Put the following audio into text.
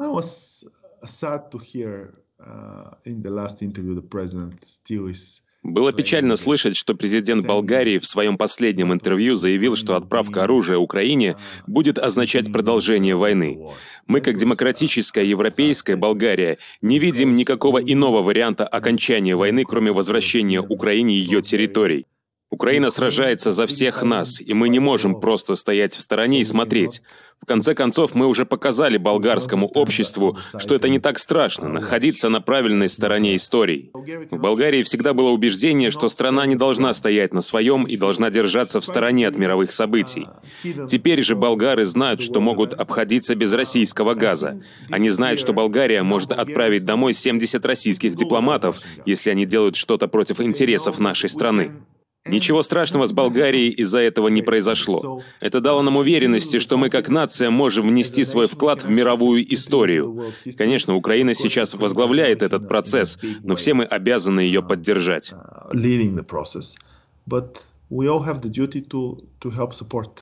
I was sad to hear uh, in the last interview the president still is Было печально слышать, что президент Болгарии в своем последнем интервью заявил, что отправка оружия Украине будет означать продолжение войны. Мы, как демократическая европейская Болгария, не видим никакого иного варианта окончания войны, кроме возвращения Украине ее территорий. Украина сражается за всех нас, и мы не можем просто стоять в стороне и смотреть. В конце концов, мы уже показали болгарскому обществу, что это не так страшно, находиться на правильной стороне истории. В Болгарии всегда было убеждение, что страна не должна стоять на своем и должна держаться в стороне от мировых событий. Теперь же болгары знают, что могут обходиться без российского газа. Они знают, что Болгария может отправить домой 70 российских дипломатов, если они делают что-то против интересов нашей страны. Ничего страшного с Болгарией из-за этого не произошло. Это дало нам уверенности, что мы как нация можем внести свой вклад в мировую историю. Конечно, Украина сейчас возглавляет этот процесс, но все мы обязаны ее поддержать.